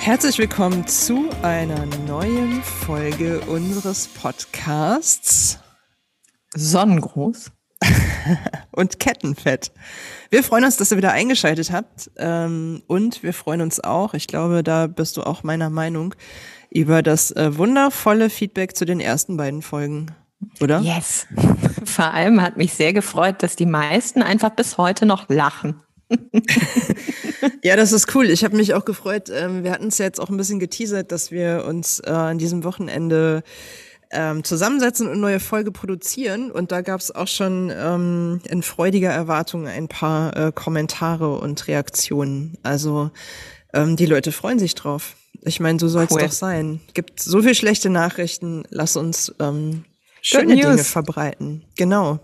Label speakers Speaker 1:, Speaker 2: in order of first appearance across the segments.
Speaker 1: Herzlich willkommen zu einer neuen Folge unseres Podcasts
Speaker 2: Sonnengruß
Speaker 1: und Kettenfett. Wir freuen uns, dass ihr wieder eingeschaltet habt ähm, und wir freuen uns auch, ich glaube, da bist du auch meiner Meinung, über das äh, wundervolle Feedback zu den ersten beiden Folgen, oder?
Speaker 2: Yes. Vor allem hat mich sehr gefreut, dass die meisten einfach bis heute noch lachen.
Speaker 1: ja, das ist cool. Ich habe mich auch gefreut. Ähm, wir hatten es ja jetzt auch ein bisschen geteasert, dass wir uns äh, an diesem Wochenende ähm, zusammensetzen und neue Folge produzieren. Und da gab es auch schon ähm, in freudiger Erwartung ein paar äh, Kommentare und Reaktionen. Also ähm, die Leute freuen sich drauf. Ich meine, so soll es cool. doch sein. Gibt so viel schlechte Nachrichten. Lass uns ähm, schöne Dinge verbreiten. Genau.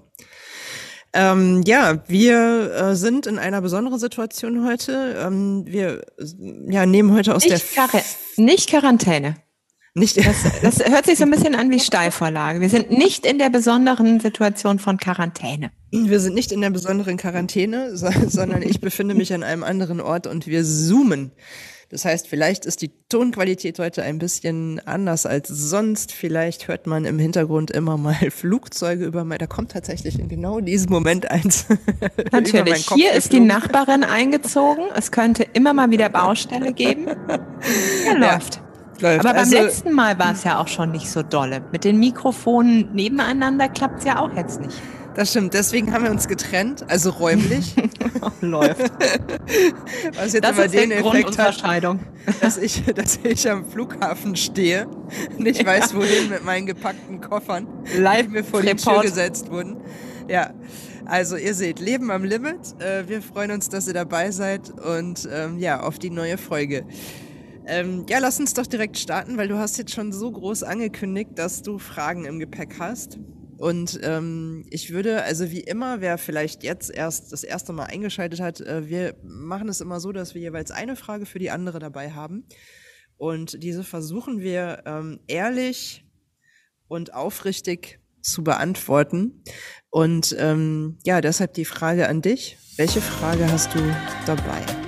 Speaker 1: Ähm, ja, wir äh, sind in einer besonderen Situation heute. Ähm, wir ja, nehmen heute aus
Speaker 2: nicht
Speaker 1: der
Speaker 2: Quar nicht Quarantäne.
Speaker 1: Nicht
Speaker 2: das, das hört sich so ein bisschen an wie Steilvorlage. Wir sind nicht in der besonderen Situation von Quarantäne.
Speaker 1: Wir sind nicht in der besonderen Quarantäne, sondern ich befinde mich an einem anderen Ort und wir zoomen. Das heißt, vielleicht ist die Tonqualität heute ein bisschen anders als sonst. Vielleicht hört man im Hintergrund immer mal Flugzeuge über mein, da kommt tatsächlich in genau diesem Moment eins.
Speaker 2: Natürlich. Hier ist die Nachbarin eingezogen. Es könnte immer mal wieder Baustelle geben. Ja, läuft. Ja. Läuft. Aber beim also, letzten Mal war es ja auch schon nicht so dolle. Mit den Mikrofonen nebeneinander klappt es ja auch jetzt nicht.
Speaker 1: Das stimmt, deswegen haben wir uns getrennt, also räumlich.
Speaker 2: Läuft.
Speaker 1: Was jetzt
Speaker 2: das
Speaker 1: aber den
Speaker 2: Effekt hat,
Speaker 1: dass ich, dass ich am Flughafen stehe, nicht ja. weiß, wohin mit meinen gepackten Koffern,
Speaker 2: live
Speaker 1: mir vor die Tür gesetzt wurden. Ja, also ihr seht, Leben am Limit. Äh, wir freuen uns, dass ihr dabei seid und ähm, ja, auf die neue Folge. Ähm, ja, lass uns doch direkt starten, weil du hast jetzt schon so groß angekündigt, dass du Fragen im Gepäck hast. Und ähm, ich würde, also wie immer, wer vielleicht jetzt erst das erste Mal eingeschaltet hat, äh, wir machen es immer so, dass wir jeweils eine Frage für die andere dabei haben. Und diese versuchen wir ähm, ehrlich und aufrichtig zu beantworten. Und ähm, ja, deshalb die Frage an dich. Welche Frage hast du dabei?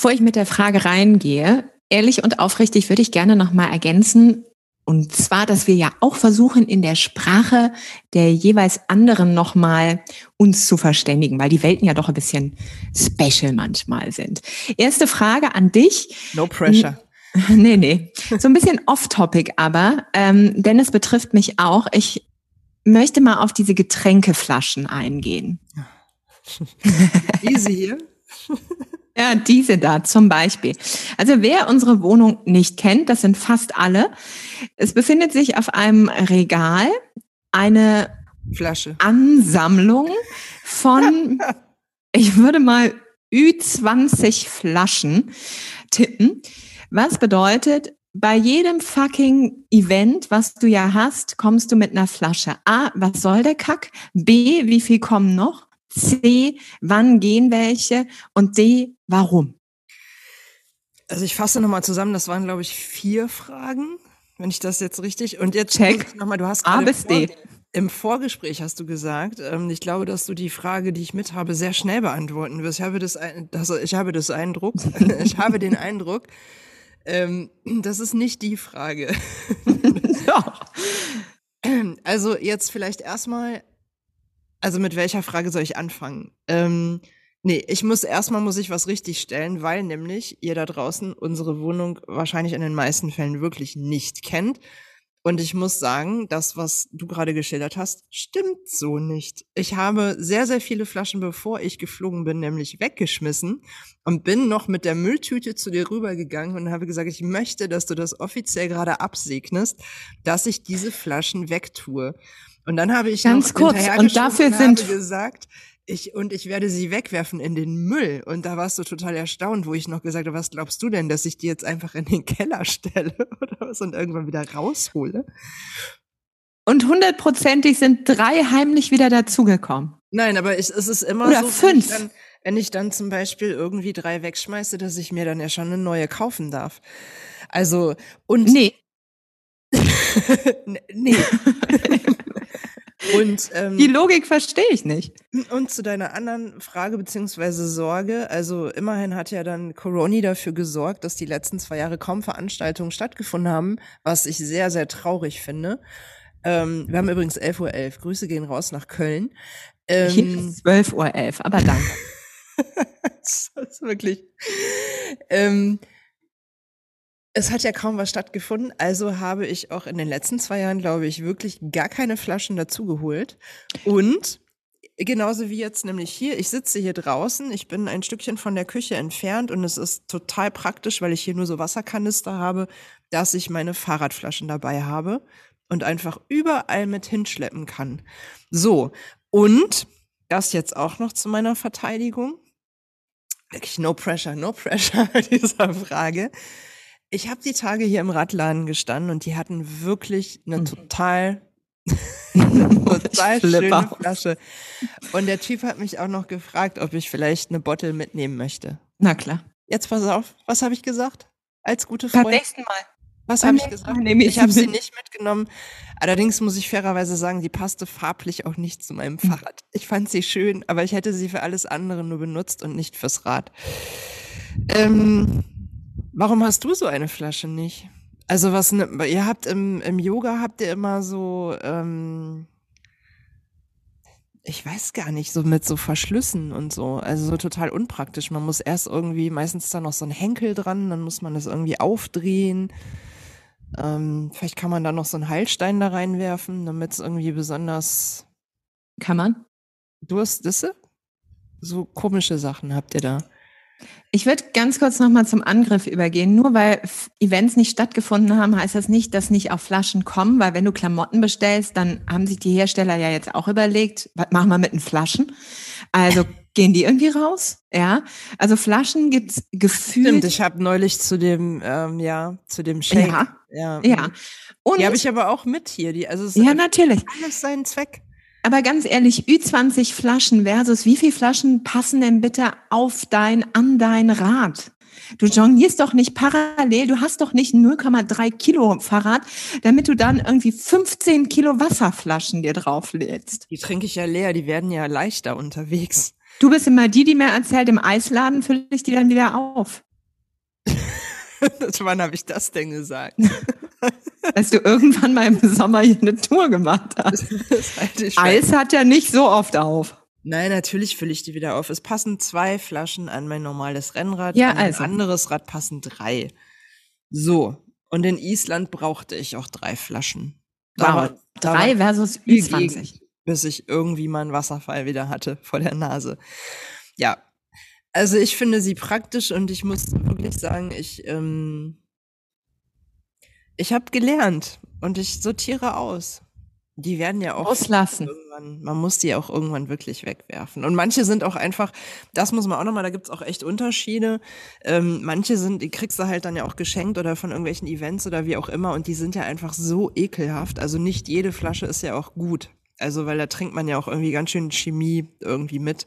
Speaker 2: Bevor ich mit der Frage reingehe, ehrlich und aufrichtig würde ich gerne noch mal ergänzen, und zwar, dass wir ja auch versuchen, in der Sprache der jeweils anderen nochmal uns zu verständigen, weil die Welten ja doch ein bisschen special manchmal sind. Erste Frage an dich.
Speaker 1: No pressure.
Speaker 2: Nee, nee. So ein bisschen off-topic aber, ähm, denn es betrifft mich auch. Ich möchte mal auf diese Getränkeflaschen eingehen.
Speaker 1: Easy hier.
Speaker 2: Ja, diese da zum Beispiel. Also wer unsere Wohnung nicht kennt, das sind fast alle. Es befindet sich auf einem Regal eine
Speaker 1: Flasche.
Speaker 2: Ansammlung von, ich würde mal Ü20 Flaschen tippen. Was bedeutet, bei jedem fucking Event, was du ja hast, kommst du mit einer Flasche. A, was soll der Kack? B, wie viel kommen noch? C, wann gehen welche? Und D, warum?
Speaker 1: Also ich fasse nochmal zusammen, das waren, glaube ich, vier Fragen, wenn ich das jetzt richtig. Und jetzt
Speaker 2: check
Speaker 1: nochmal, du hast
Speaker 2: A bis D.
Speaker 1: Im Vorgespräch hast du gesagt, ähm, ich glaube, dass du die Frage, die ich mit habe, sehr schnell beantworten wirst. Ich habe das, das, ich habe das Eindruck, ich habe den Eindruck, ähm, das ist nicht die Frage.
Speaker 2: Doch.
Speaker 1: Also jetzt vielleicht erstmal, also mit welcher Frage soll ich anfangen? Ähm, nee, ich muss erstmal muss ich was richtig stellen, weil nämlich ihr da draußen unsere Wohnung wahrscheinlich in den meisten Fällen wirklich nicht kennt. Und ich muss sagen, das, was du gerade geschildert hast, stimmt so nicht. Ich habe sehr, sehr viele Flaschen, bevor ich geflogen bin, nämlich weggeschmissen und bin noch mit der Mülltüte zu dir rübergegangen und habe gesagt, ich möchte, dass du das offiziell gerade absegnest, dass ich diese Flaschen wegtue. Und dann habe ich
Speaker 2: ganz kurz und dafür sind
Speaker 1: gesagt, ich, und ich werde sie wegwerfen in den Müll. Und da warst du total erstaunt, wo ich noch gesagt habe, was glaubst du denn, dass ich die jetzt einfach in den Keller stelle oder was und irgendwann wieder raushole?
Speaker 2: Und hundertprozentig sind drei heimlich wieder dazugekommen.
Speaker 1: Nein, aber ich, es ist immer
Speaker 2: Oder
Speaker 1: so,
Speaker 2: fünf.
Speaker 1: Wenn, ich dann, wenn ich dann zum Beispiel irgendwie drei wegschmeiße, dass ich mir dann ja schon eine neue kaufen darf. Also, und.
Speaker 2: Nee.
Speaker 1: Nee. und, ähm,
Speaker 2: Die Logik verstehe ich nicht.
Speaker 1: und zu deiner anderen Frage beziehungsweise Sorge, also immerhin hat ja dann Coroni dafür gesorgt, dass die letzten zwei Jahre kaum Veranstaltungen stattgefunden haben, was ich sehr, sehr traurig finde. Ähm, wir haben übrigens 11.11 Uhr. Grüße gehen raus nach Köln.
Speaker 2: Hier
Speaker 1: Ähm,
Speaker 2: ist 12.11 Uhr, aber danke.
Speaker 1: das ist wirklich. Ähm, es hat ja kaum was stattgefunden, also habe ich auch in den letzten zwei Jahren, glaube ich, wirklich gar keine Flaschen dazugeholt. Und genauso wie jetzt nämlich hier, ich sitze hier draußen, ich bin ein Stückchen von der Küche entfernt und es ist total praktisch, weil ich hier nur so Wasserkanister habe, dass ich meine Fahrradflaschen dabei habe und einfach überall mit hinschleppen kann. So, und das jetzt auch noch zu meiner Verteidigung wirklich no pressure, no pressure dieser Frage. Ich habe die Tage hier im Radladen gestanden und die hatten wirklich eine
Speaker 2: Mhm.
Speaker 1: total, total
Speaker 2: Ich flippe
Speaker 1: schöne. Flasche. Und der Typ hat mich auch noch gefragt, ob ich vielleicht eine Bottle mitnehmen möchte.
Speaker 2: Na klar.
Speaker 1: Jetzt pass auf, was habe ich gesagt? Als gute
Speaker 2: Beim
Speaker 1: Freundin?
Speaker 2: nächsten Mal.
Speaker 1: Was
Speaker 2: beim
Speaker 1: habe ich gesagt?
Speaker 2: Ich
Speaker 1: Ich habe
Speaker 2: sie
Speaker 1: nicht mitgenommen. Allerdings muss ich fairerweise sagen, die passte farblich auch nicht zu meinem
Speaker 2: Hm.
Speaker 1: Fahrrad. Ich fand sie schön, aber ich hätte sie für alles andere nur benutzt und nicht fürs Rad. Ähm, warum hast du so eine Flasche nicht? Also was, ne, ihr habt im, im Yoga habt ihr immer so, ähm, ich weiß gar nicht, so mit so Verschlüssen und so. Also so total unpraktisch. Man muss erst irgendwie, meistens da noch so ein Henkel dran, dann muss man das irgendwie aufdrehen. Ähm, vielleicht kann man da noch so einen Heilstein da reinwerfen, damit es irgendwie besonders
Speaker 2: Kann man?
Speaker 1: Durstisse? So komische Sachen habt ihr da.
Speaker 2: Ich würde ganz kurz nochmal zum Angriff übergehen. Nur weil Events nicht stattgefunden haben, heißt das nicht, dass nicht auf Flaschen kommen, weil wenn du Klamotten bestellst, dann haben sich die Hersteller ja jetzt auch überlegt, was machen wir mit den Flaschen? Also gehen die irgendwie raus? Ja. Also Flaschen gibt's gefühlt.
Speaker 1: Stimmt, ich habe neulich zu dem, ähm, ja, zu dem Shake.
Speaker 2: ja,
Speaker 1: ja.
Speaker 2: ja.
Speaker 1: mhm.
Speaker 2: Und
Speaker 1: Die habe ich aber auch mit hier. Die, also es
Speaker 2: ja, natürlich.
Speaker 1: alles seinen Zweck.
Speaker 2: Aber ganz ehrlich, Ü20 Flaschen versus wie viel Flaschen passen denn bitte auf dein, an dein Rad? Du jonglierst doch nicht parallel, du hast doch nicht 0,3 Kilo Fahrrad, damit du dann irgendwie 15 Kilo Wasserflaschen dir drauflädst.
Speaker 1: Die trinke ich ja leer, die werden ja leichter unterwegs.
Speaker 2: Du bist immer die, die mir erzählt, im Eisladen fülle ich die dann wieder auf.
Speaker 1: Wann habe ich das denn gesagt?
Speaker 2: Als du irgendwann mal im Sommer hier eine Tour gemacht hast. Eis hat ja nicht so oft auf.
Speaker 1: Nein, natürlich fülle ich die wieder auf. Es passen zwei Flaschen an mein normales Rennrad.
Speaker 2: Ja,
Speaker 1: an mein
Speaker 2: also.
Speaker 1: anderes Rad passen drei. So. Und in Island brauchte ich auch drei Flaschen. Da
Speaker 2: Wow.
Speaker 1: da
Speaker 2: Drei versus
Speaker 1: viel
Speaker 2: Ü20.
Speaker 1: Gegend, bis ich irgendwie mal einen Wasserfall wieder hatte vor der Nase. Ja. Also ich finde sie praktisch und ich muss wirklich sagen, ich, ähm, ich habe gelernt und ich sortiere aus. Die werden ja auch
Speaker 2: Auslassen.
Speaker 1: irgendwann, man muss die auch irgendwann wirklich wegwerfen. Und manche sind auch einfach, das muss man auch nochmal, da gibt's auch echt Unterschiede. Ähm, manche sind, die kriegst du halt dann ja auch geschenkt oder von irgendwelchen Events oder wie auch immer und die sind ja einfach so ekelhaft. Also nicht jede Flasche ist ja auch gut. Also weil da trinkt man ja auch irgendwie ganz schön Chemie irgendwie mit.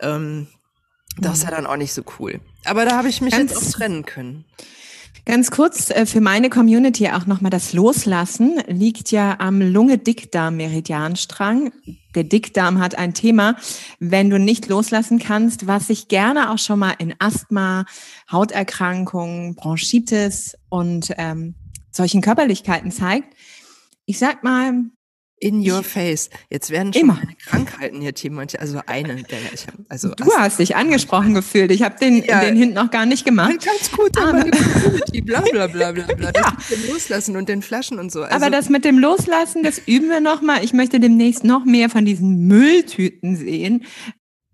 Speaker 1: Ähm, das ist ja dann auch nicht so cool. Aber da habe ich mich
Speaker 2: Ganz-
Speaker 1: jetzt auch trennen können.
Speaker 2: Ganz kurz äh, für meine Community auch nochmal das Loslassen liegt ja am Lunge-Dickdarm-Meridianstrang. Der Dickdarm hat ein Thema, wenn du nicht loslassen kannst, was sich gerne auch schon mal in Asthma, Hauterkrankungen, Bronchitis und ähm, solchen Körperlichkeiten zeigt. Ich sag mal,
Speaker 1: In your face. Jetzt werden schon
Speaker 2: Immer.
Speaker 1: meine Krankheiten hier thematisiert. Also eine, der ich hab, also
Speaker 2: du hast dich angesprochen gefühlt. Ich habe den,
Speaker 1: Ja.
Speaker 2: den Hint noch gar nicht gemacht.
Speaker 1: ganz gut,
Speaker 2: Aber-
Speaker 1: die Community, bla bla bla bla bla.
Speaker 2: Ja.
Speaker 1: Das mit dem Loslassen und den Flaschen und so. Also,
Speaker 2: Aber das mit dem Loslassen, das üben wir noch mal. Ich möchte demnächst noch mehr von diesen Mülltüten sehen.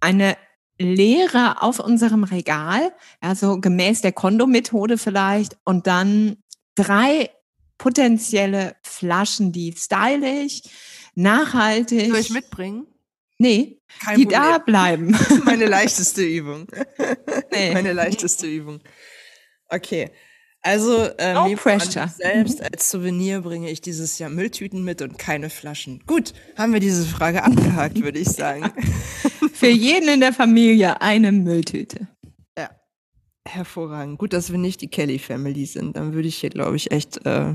Speaker 2: Eine Leere auf unserem Regal, also gemäß der Kondomethode vielleicht, und dann drei potenzielle Flaschen, die stylisch, nachhaltig,
Speaker 1: soll ich mitbringen?
Speaker 2: nee,
Speaker 1: Kein
Speaker 2: die
Speaker 1: Problem.
Speaker 2: da bleiben.
Speaker 1: Meine leichteste Übung.
Speaker 2: Nee.
Speaker 1: Meine leichteste Übung. Okay. Also äh,
Speaker 2: No pressure.
Speaker 1: selbst als Souvenir bringe ich dieses Jahr Mülltüten mit und keine Flaschen. Gut, haben wir diese Frage abgehakt, würde ich sagen.
Speaker 2: Für jeden in der Familie eine Mülltüte.
Speaker 1: Hervorragend. Gut, dass wir nicht die Kelly Family sind. Dann würde ich hier, glaube ich, echt äh,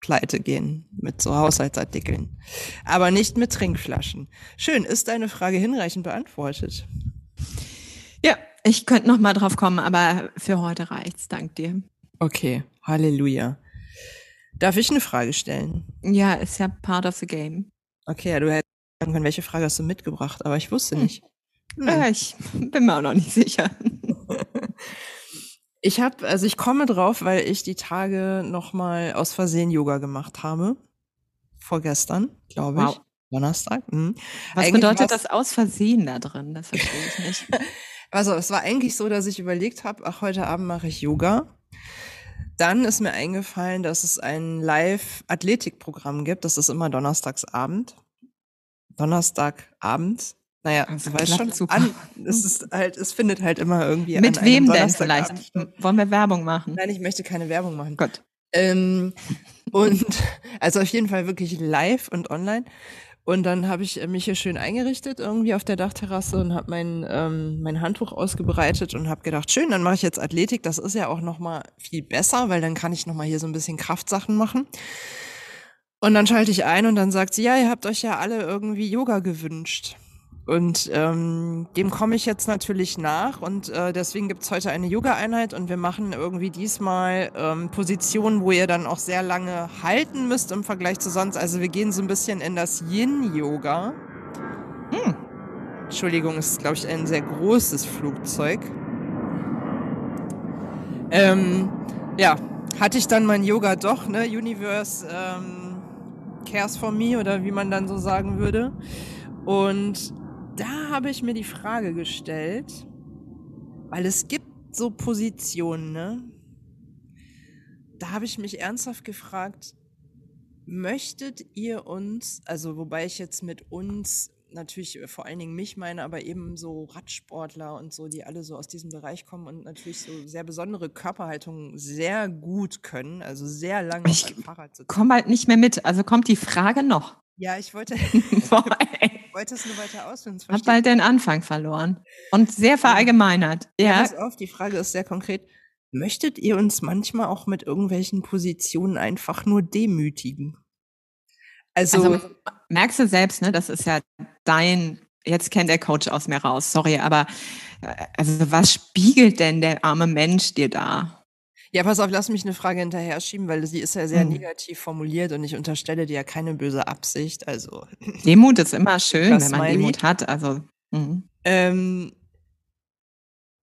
Speaker 1: pleite gehen mit so Haushaltsartikeln. Aber nicht mit Trinkflaschen. Schön, ist deine Frage hinreichend beantwortet?
Speaker 2: Ja, ich könnte noch mal drauf kommen, aber für heute reicht's. Dank dir.
Speaker 1: Okay, Halleluja. Darf ich eine Frage stellen?
Speaker 2: Ja, ist ja part of the game.
Speaker 1: Okay, ja, du hättest sagen können, welche Frage hast du mitgebracht, aber ich wusste
Speaker 2: Hm.
Speaker 1: nicht. Hm.
Speaker 2: Ja, ich bin mir auch noch nicht sicher.
Speaker 1: Ich habe, also ich komme drauf, weil ich die Tage nochmal aus Versehen Yoga gemacht habe. Vorgestern, glaube ich.
Speaker 2: Wow.
Speaker 1: Donnerstag. Mhm.
Speaker 2: Was
Speaker 1: Eigentlich
Speaker 2: bedeutet das aus Versehen da drin? Das verstehe ich nicht.
Speaker 1: Also es war eigentlich so, dass ich überlegt habe, ach, heute Abend mache ich Yoga. Dann ist mir eingefallen, dass es ein Live-Athletikprogramm gibt. Das ist immer donnerstagsabend. Donnerstagabend. Naja,
Speaker 2: Also
Speaker 1: du weißt schon,
Speaker 2: super.
Speaker 1: an, es ist halt, es findet halt immer irgendwie
Speaker 2: Mit
Speaker 1: an
Speaker 2: wem denn vielleicht?
Speaker 1: statt.
Speaker 2: Wollen wir Werbung machen?
Speaker 1: Nein, ich möchte keine Werbung machen.
Speaker 2: Gott.
Speaker 1: Ähm, und also auf jeden Fall wirklich live und online. Und dann habe ich mich hier schön eingerichtet irgendwie auf der Dachterrasse und habe mein, ähm, mein Handtuch ausgebreitet und habe gedacht, schön, dann mache ich jetzt Athletik. Das ist ja auch noch mal viel besser, weil dann kann ich noch mal hier so ein bisschen Kraftsachen machen. Und dann schalte ich ein und dann sagt sie, ja, ihr habt euch ja alle irgendwie Yoga gewünscht. Und ähm, dem komme ich jetzt natürlich nach und äh, deswegen gibt's heute eine Yoga-Einheit und wir machen irgendwie diesmal ähm, Positionen, wo ihr dann auch sehr lange halten müsst im Vergleich zu sonst. Also wir gehen so ein bisschen in das Yin-Yoga.
Speaker 2: Hm.
Speaker 1: Entschuldigung, es ist, glaube ich, ein sehr großes Flugzeug. Ähm, ja, hatte ich dann mein Yoga doch, ne? Universe ähm, cares for me oder wie man dann so sagen würde. Und da habe ich mir die Frage gestellt, weil es gibt so Positionen, ne? Da habe ich mich ernsthaft gefragt, möchtet ihr uns, also wobei ich jetzt mit uns natürlich vor allen Dingen mich meine, aber eben so Radsportler und so, die alle so aus diesem Bereich kommen und natürlich so sehr besondere Körperhaltungen sehr gut können, also sehr lange auf
Speaker 2: Ich
Speaker 1: einem Fahrrad sitzen.
Speaker 2: Komm halt nicht mehr mit. Also kommt die Frage noch.
Speaker 1: Ja, ich wollte. wollte es nur weiter ausführen.
Speaker 2: Hab bald den Anfang verloren. Und sehr verallgemeinert.
Speaker 1: Ja,
Speaker 2: Ja.
Speaker 1: pass auf, die Frage ist sehr konkret. Möchtet ihr uns manchmal auch mit irgendwelchen Positionen einfach nur demütigen? Also,
Speaker 2: Also merkst du selbst, ne? Das ist ja dein, jetzt kennt der Coach aus mir raus, sorry, aber äh, also was spiegelt denn der arme Mensch dir da?
Speaker 1: Ja, pass auf, lass mich eine Frage hinterher schieben, weil sie ist ja sehr
Speaker 2: Mhm.
Speaker 1: negativ formuliert und ich unterstelle dir ja keine böse Absicht. Also,
Speaker 2: Demut ist immer schön, wenn man. Demut hat. Also mhm.
Speaker 1: ähm,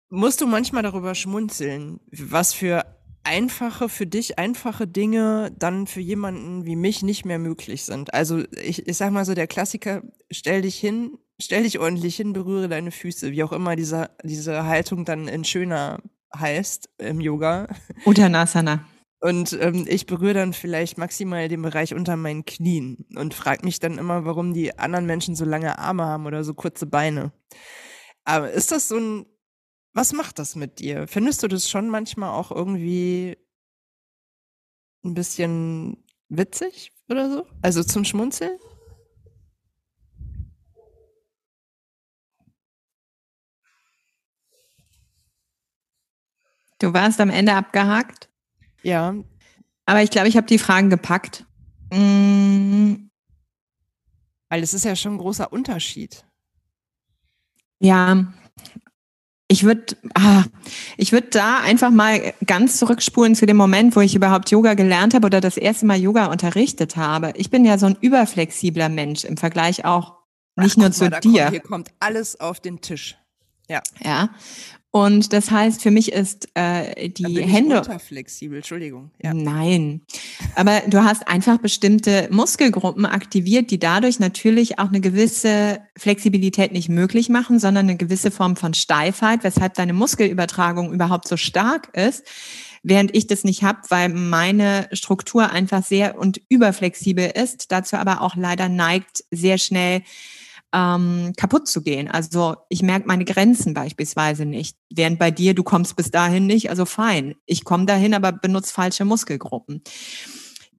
Speaker 1: musst du manchmal darüber schmunzeln, was für einfache, für dich einfache Dinge dann für jemanden wie mich nicht mehr möglich sind. Also ich, ich sag mal so, der Klassiker, stell dich hin, stell dich ordentlich hin, berühre deine Füße, wie auch immer diese, diese Haltung dann in schöner heißt im Yoga.
Speaker 2: Uttanasana.
Speaker 1: Und ähm, ich berühre dann vielleicht maximal den Bereich unter meinen Knien und frage mich dann immer, warum die anderen Menschen so lange Arme haben oder so kurze Beine. Aber ist das so ein, was macht das mit dir? Findest du das schon manchmal auch irgendwie ein bisschen witzig oder so? Also zum Schmunzeln?
Speaker 2: Du warst am Ende abgehakt,
Speaker 1: Ja,
Speaker 2: aber ich glaube, ich habe die Fragen gepackt. Mm,
Speaker 1: weil es ist ja schon ein großer Unterschied.
Speaker 2: ja, ich würde, ah, ich würde da einfach mal ganz zurückspulen zu dem Moment, wo ich überhaupt Yoga gelernt habe oder das erste Mal Yoga unterrichtet habe. Ich bin ja so ein überflexibler Mensch im Vergleich auch nicht
Speaker 1: Ach,
Speaker 2: nur zu
Speaker 1: mal,
Speaker 2: dir.
Speaker 1: Kommt, hier kommt alles auf den Tisch. Ja,
Speaker 2: Ja. Und das heißt, für mich ist äh, die
Speaker 1: bin ich
Speaker 2: Hände.
Speaker 1: unterflexibel, Entschuldigung. Ja.
Speaker 2: Nein. Aber du hast einfach bestimmte Muskelgruppen aktiviert, die dadurch natürlich auch eine gewisse Flexibilität nicht möglich machen, sondern eine gewisse Form von Steifheit, weshalb deine Muskelübertragung überhaupt so stark ist, während ich das nicht habe, weil meine Struktur einfach sehr und überflexibel ist, dazu aber auch leider neigt, sehr schnell ähm, kaputt zu gehen. Also ich merke meine Grenzen beispielsweise nicht. Während bei dir, du kommst bis dahin nicht, also fein. Ich komme dahin, aber benutze falsche Muskelgruppen.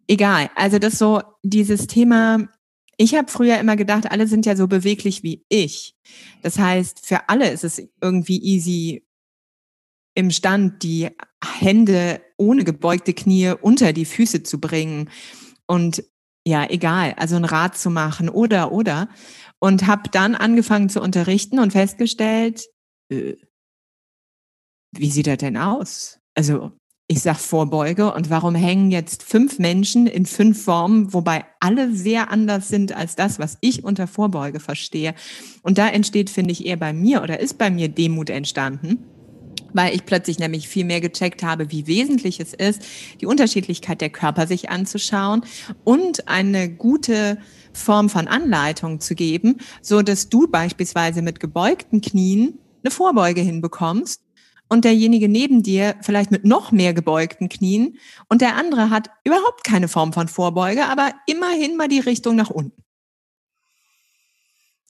Speaker 2: Egal. Also das so dieses Thema. Ich habe früher immer gedacht, alle sind ja so beweglich wie ich. Das heißt, für alle ist es irgendwie easy im Stand, die Hände ohne gebeugte Knie unter die Füße zu bringen und ja, egal, also ein Rad zu machen oder oder und habe dann angefangen zu unterrichten und festgestellt, äh, wie sieht das denn aus? Also ich sag Vorbeuge und warum hängen jetzt fünf Menschen in fünf Formen, wobei alle sehr anders sind als das, was ich unter Vorbeuge verstehe. Und da entsteht, finde ich, eher bei mir oder ist bei mir Demut entstanden weil ich plötzlich nämlich viel mehr gecheckt habe, wie wesentlich es ist, die Unterschiedlichkeit der Körper sich anzuschauen und eine gute Form von Anleitung zu geben, so dass du beispielsweise mit gebeugten Knien eine Vorbeuge hinbekommst und derjenige neben dir vielleicht mit noch mehr gebeugten Knien und der andere hat überhaupt keine Form von Vorbeuge, aber immerhin mal die Richtung nach unten.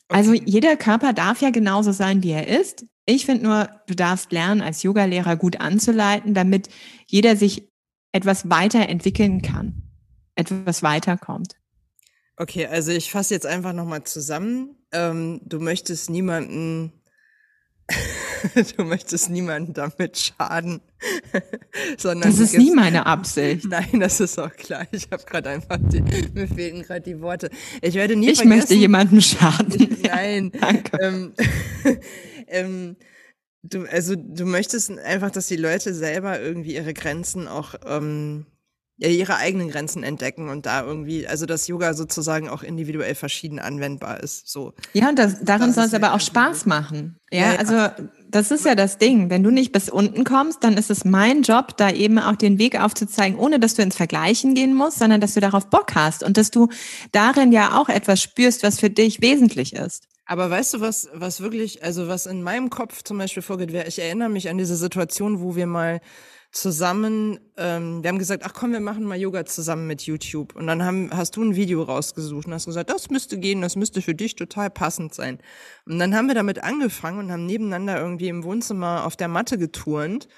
Speaker 2: Also jeder Körper darf ja genauso sein, wie er ist. Ich finde nur, du darfst lernen, als Yogalehrer gut anzuleiten, damit jeder sich etwas weiterentwickeln kann, etwas weiterkommt.
Speaker 1: Okay, also ich fasse jetzt einfach nochmal zusammen. Ähm, du möchtest niemanden, du möchtest niemanden damit schaden,
Speaker 2: sondern das ist nie meine Absicht.
Speaker 1: Nein, das ist auch klar. Ich habe gerade einfach, die, mir fehlten gerade die Worte. Ich werde nie
Speaker 2: Ich möchte jemanden schaden.
Speaker 1: Nein. Danke. Ähm, ähm, du, also du möchtest einfach, dass die Leute selber irgendwie ihre Grenzen auch ähm, ja, ihre eigenen Grenzen entdecken und da irgendwie, also dass Yoga sozusagen auch individuell verschieden anwendbar ist. So.
Speaker 2: Ja, und das, darin soll es aber auch Spaß machen. Ja, ja, ja, also das ist ja das Ding. Wenn du nicht bis unten kommst, dann ist es mein Job, da eben auch den Weg aufzuzeigen, ohne dass du ins Vergleichen gehen musst, sondern dass du darauf Bock hast und dass du darin ja auch etwas spürst, was für dich wesentlich ist.
Speaker 1: Aber weißt du, was, was wirklich, also was in meinem Kopf zum Beispiel vorgeht, ich erinnere mich an diese Situation, wo wir mal zusammen, ähm, wir haben gesagt, ach komm, wir machen mal Yoga zusammen mit YouTube. Und dann haben, hast du ein Video rausgesucht und hast gesagt, das müsste gehen, das müsste für dich total passend sein. Und dann haben wir damit angefangen und haben nebeneinander irgendwie im Wohnzimmer auf der Matte geturnt.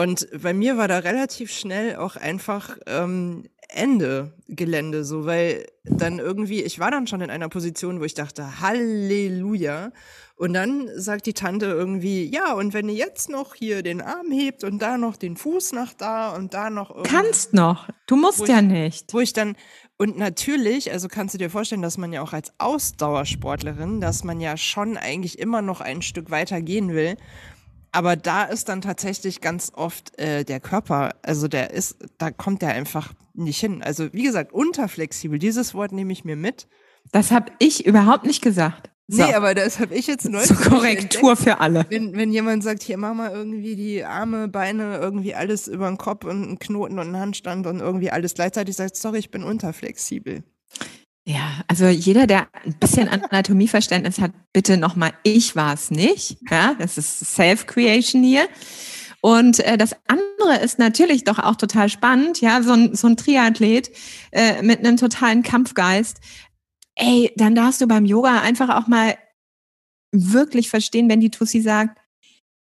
Speaker 1: Und bei mir war da relativ schnell auch einfach ähm, Ende Gelände, so, weil dann irgendwie, ich war dann schon in einer Position, wo ich dachte, Halleluja. Und dann sagt die Tante irgendwie, ja, und wenn ihr jetzt noch hier den Arm hebt und da noch den Fuß nach da und da noch
Speaker 2: irgendwie. Kannst noch, du musst ja
Speaker 1: ich,
Speaker 2: nicht.
Speaker 1: Wo ich dann, und natürlich, also kannst du dir vorstellen, dass man ja auch als Ausdauersportlerin, dass man ja schon eigentlich immer noch ein Stück weiter gehen will. Aber da ist dann tatsächlich ganz oft äh, der Körper, also der ist, da kommt der einfach nicht hin. Also wie gesagt, unterflexibel, dieses Wort nehme ich mir mit.
Speaker 2: Das habe ich überhaupt nicht gesagt.
Speaker 1: So. Nee, aber das habe ich jetzt neu.
Speaker 2: Zur Korrektur entdeckt. für alle.
Speaker 1: Wenn, wenn jemand sagt, hier mach mal irgendwie die Arme, Beine, irgendwie alles über den Kopf und einen Knoten und einen Handstand und irgendwie alles gleichzeitig, sagt, sorry, ich bin unterflexibel.
Speaker 2: Ja, also jeder, der ein bisschen Anatomieverständnis hat, bitte nochmal, ich war es nicht. Ja, das ist Self-Creation hier. Und äh, das andere ist natürlich doch auch total spannend, ja, so ein, so ein Triathlet äh, mit einem totalen Kampfgeist. Ey, dann darfst du beim Yoga einfach auch mal wirklich verstehen, wenn die Tussi sagt,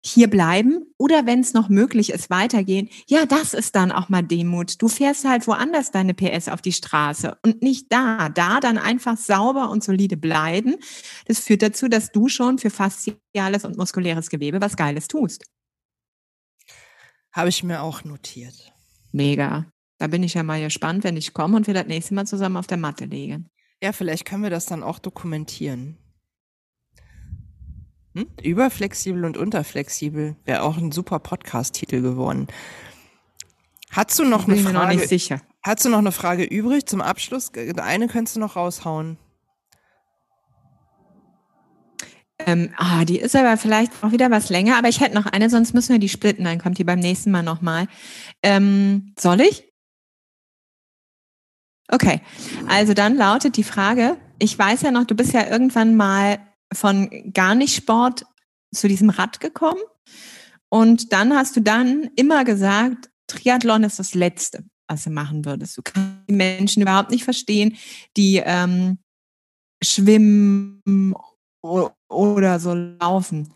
Speaker 2: hier bleiben oder wenn es noch möglich ist, weitergehen. Ja, das ist dann auch mal Demut. Du fährst halt woanders deine PS auf die Straße und nicht da. Da dann einfach sauber und solide bleiben. Das führt dazu, dass du schon für fasziales und muskuläres Gewebe was Geiles tust.
Speaker 1: Habe ich mir auch notiert.
Speaker 2: Mega. Da bin ich ja mal gespannt, wenn ich komme und wir das nächste Mal zusammen auf der Matte legen.
Speaker 1: Ja, vielleicht können wir das dann auch dokumentieren. Hm? Überflexibel und unterflexibel wäre auch ein super Podcast-Titel geworden. Hast du noch eine Frage? Noch
Speaker 2: nicht sicher.
Speaker 1: Hast du noch eine Frage übrig zum Abschluss? Eine könntest du noch raushauen.
Speaker 2: Ähm, ah, die ist aber vielleicht auch wieder was länger, aber ich hätte noch eine, sonst müssen wir die splitten, dann kommt die beim nächsten Mal nochmal. Ähm, soll ich? Okay, also dann lautet die Frage, ich weiß ja noch, du bist ja irgendwann mal von gar nicht Sport zu diesem Rad gekommen. Und dann hast du dann immer gesagt, Triathlon ist das Letzte, was du machen würdest. Du kannst die Menschen überhaupt nicht verstehen, die ähm, schwimmen oder so laufen.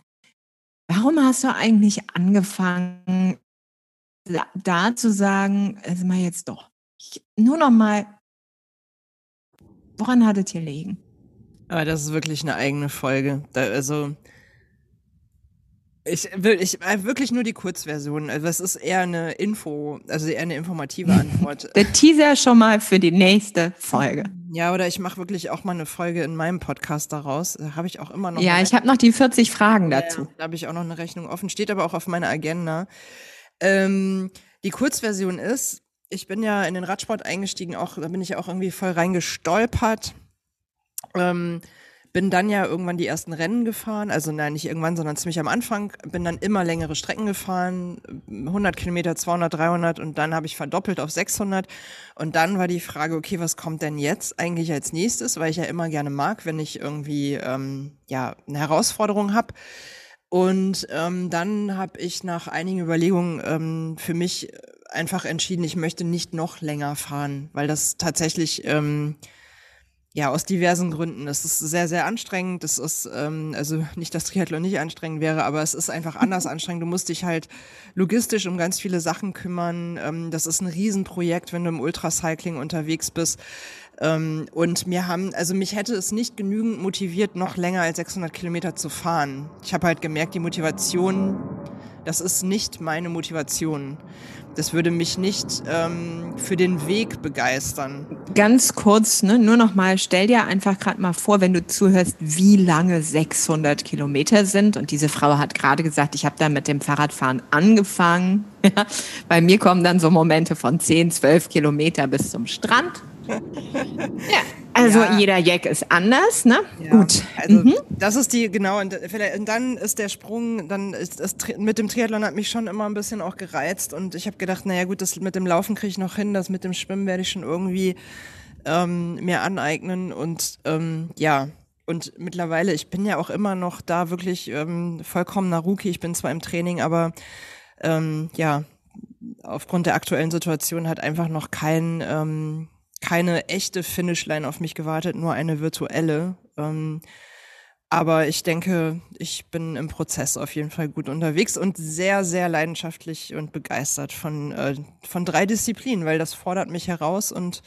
Speaker 2: Warum hast du eigentlich angefangen, da zu sagen, also mal jetzt doch, nur noch mal, woran hattet ihr liegen?
Speaker 1: Aber das ist wirklich eine eigene Folge. Da, also ich will ich äh, wirklich nur die Kurzversion. Also es ist eher eine Info, also eher eine informative Antwort.
Speaker 2: Der Teaser schon mal für die nächste Folge.
Speaker 1: Ja, oder ich mache wirklich auch mal eine Folge in meinem Podcast daraus. Da habe ich auch immer noch.
Speaker 2: Ja, ich habe noch die 40 Fragen dazu. Ja,
Speaker 1: da habe ich auch noch eine Rechnung offen. Steht aber auch auf meiner Agenda. Ähm, die Kurzversion ist, ich bin ja in den Radsport eingestiegen, auch da bin ich ja auch irgendwie voll reingestolpert. Ähm, bin dann ja irgendwann die ersten Rennen gefahren, also nein, nicht irgendwann, sondern ziemlich am Anfang, bin dann immer längere Strecken gefahren, 100 Kilometer, 200, 300 und dann habe ich verdoppelt auf 600 und dann war die Frage, okay, was kommt denn jetzt eigentlich als nächstes, weil ich ja immer gerne mag, wenn ich irgendwie ähm, ja eine Herausforderung habe. Und ähm, dann habe ich nach einigen Überlegungen ähm, für mich einfach entschieden, ich möchte nicht noch länger fahren, weil das tatsächlich ähm, ja, aus diversen Gründen. Es ist sehr, sehr anstrengend. Es ist, ähm, also nicht, dass Triathlon nicht anstrengend wäre, aber es ist einfach anders anstrengend. Du musst dich halt logistisch um ganz viele Sachen kümmern. Ähm, das ist ein Riesenprojekt, wenn du im Ultracycling unterwegs bist. Ähm, und mir haben, also mich hätte es nicht genügend motiviert, noch länger als 600 Kilometer zu fahren. Ich habe halt gemerkt, die Motivation, das ist nicht meine Motivation. Das würde mich nicht ähm, für den Weg begeistern.
Speaker 2: Ganz kurz, ne, nur noch mal, stell dir einfach gerade mal vor, wenn du zuhörst, wie lange 600 Kilometer sind. Und diese Frau hat gerade gesagt, ich habe da mit dem Fahrradfahren angefangen. Bei mir kommen dann so Momente von 10, 12 Kilometer bis zum Strand ja, also ja. jeder Jack ist anders, ne?
Speaker 1: Ja. Gut. Also mhm. das ist die, genau, und, und, dann ist der Sprung, dann ist das mit dem Triathlon hat mich schon immer ein bisschen auch gereizt und ich habe gedacht, naja gut, das mit dem Laufen kriege ich noch hin, das mit dem Schwimmen werde ich schon irgendwie ähm, mir aneignen und ähm, ja, und mittlerweile, ich bin ja auch immer noch da wirklich ähm, vollkommener Rookie. Ich bin zwar im Training, aber ähm, ja, aufgrund der aktuellen Situation hat einfach noch kein ähm, keine echte Finishline auf mich gewartet, nur eine virtuelle. Ähm, aber ich denke, ich bin im Prozess auf jeden Fall gut unterwegs und sehr, sehr leidenschaftlich und begeistert von, äh, von drei Disziplinen, weil das fordert mich heraus und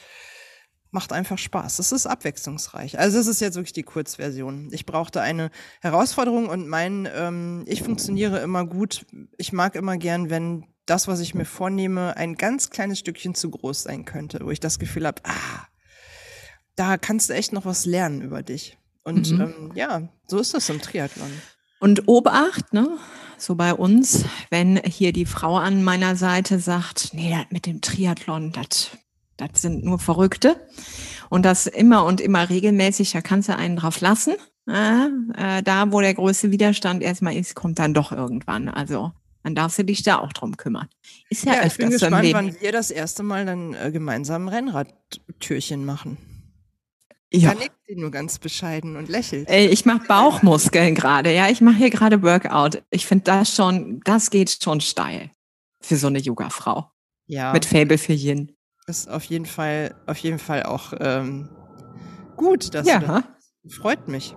Speaker 1: macht einfach Spaß. Es ist abwechslungsreich. Also es ist jetzt wirklich die Kurzversion. Ich brauchte eine Herausforderung und mein, ähm, ich funktioniere immer gut. Ich mag immer gern, wenn das, was ich mir vornehme, ein ganz kleines Stückchen zu groß sein könnte, wo ich das Gefühl habe, ah, da kannst du echt noch was lernen über dich. Und mhm. ähm, ja, so ist das im Triathlon.
Speaker 2: Und Obacht, ne? So bei uns, wenn hier die Frau an meiner Seite sagt, nee, das mit dem Triathlon, das, das sind nur Verrückte. Und das immer und immer regelmäßig, da kannst du einen drauf lassen. Äh, da, wo der größte Widerstand erstmal ist, kommt dann doch irgendwann. Also dann darfst du dich da auch drum kümmern.
Speaker 1: Ist ja, ja ich bin gespannt, Leben. wann wir das erste Mal dann äh, gemeinsam Rennradtürchen machen. Ja. Da nickt sie nur ganz bescheiden und lächelt.
Speaker 2: Ey, ich mache Bauchmuskeln gerade. Ja, ich mache hier gerade Workout. Ich finde das schon, das geht schon steil für so eine Yoga-Frau. Ja. Mit Fable für Yin.
Speaker 1: Ist auf jeden Fall, auf jeden Fall auch ähm, gut. Dass ja. Das freut mich.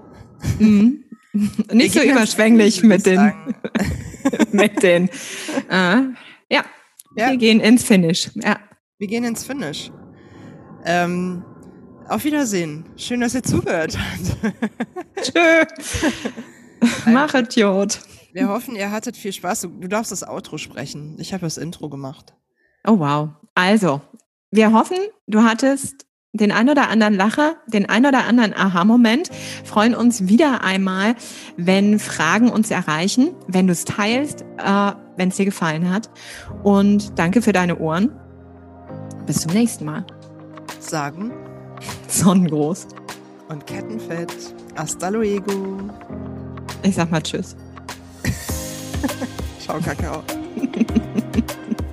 Speaker 2: Mhm. Nicht so überschwänglich mit den. mit den. Äh, ja, ja, wir gehen ins Finish. Ja.
Speaker 1: Wir gehen ins Finish. Ähm, auf Wiedersehen. Schön, dass ihr zuhört.
Speaker 2: Tschö. Machet Jod.
Speaker 1: Wir hoffen, ihr hattet viel Spaß. Du, darfst das Outro sprechen. Ich habe das Intro gemacht.
Speaker 2: Oh wow. Also, wir hoffen, du hattest den ein oder anderen Lacher, den ein oder anderen Aha-Moment. Freuen uns wieder einmal, wenn Fragen uns erreichen, wenn du es teilst, äh, wenn es dir gefallen hat. Und danke für deine Ohren. Bis zum nächsten Mal.
Speaker 1: Sagen
Speaker 2: Sonnengroß
Speaker 1: und Kettenfett. Hasta luego.
Speaker 2: Ich sag mal Tschüss.
Speaker 1: Ciao, Kakao.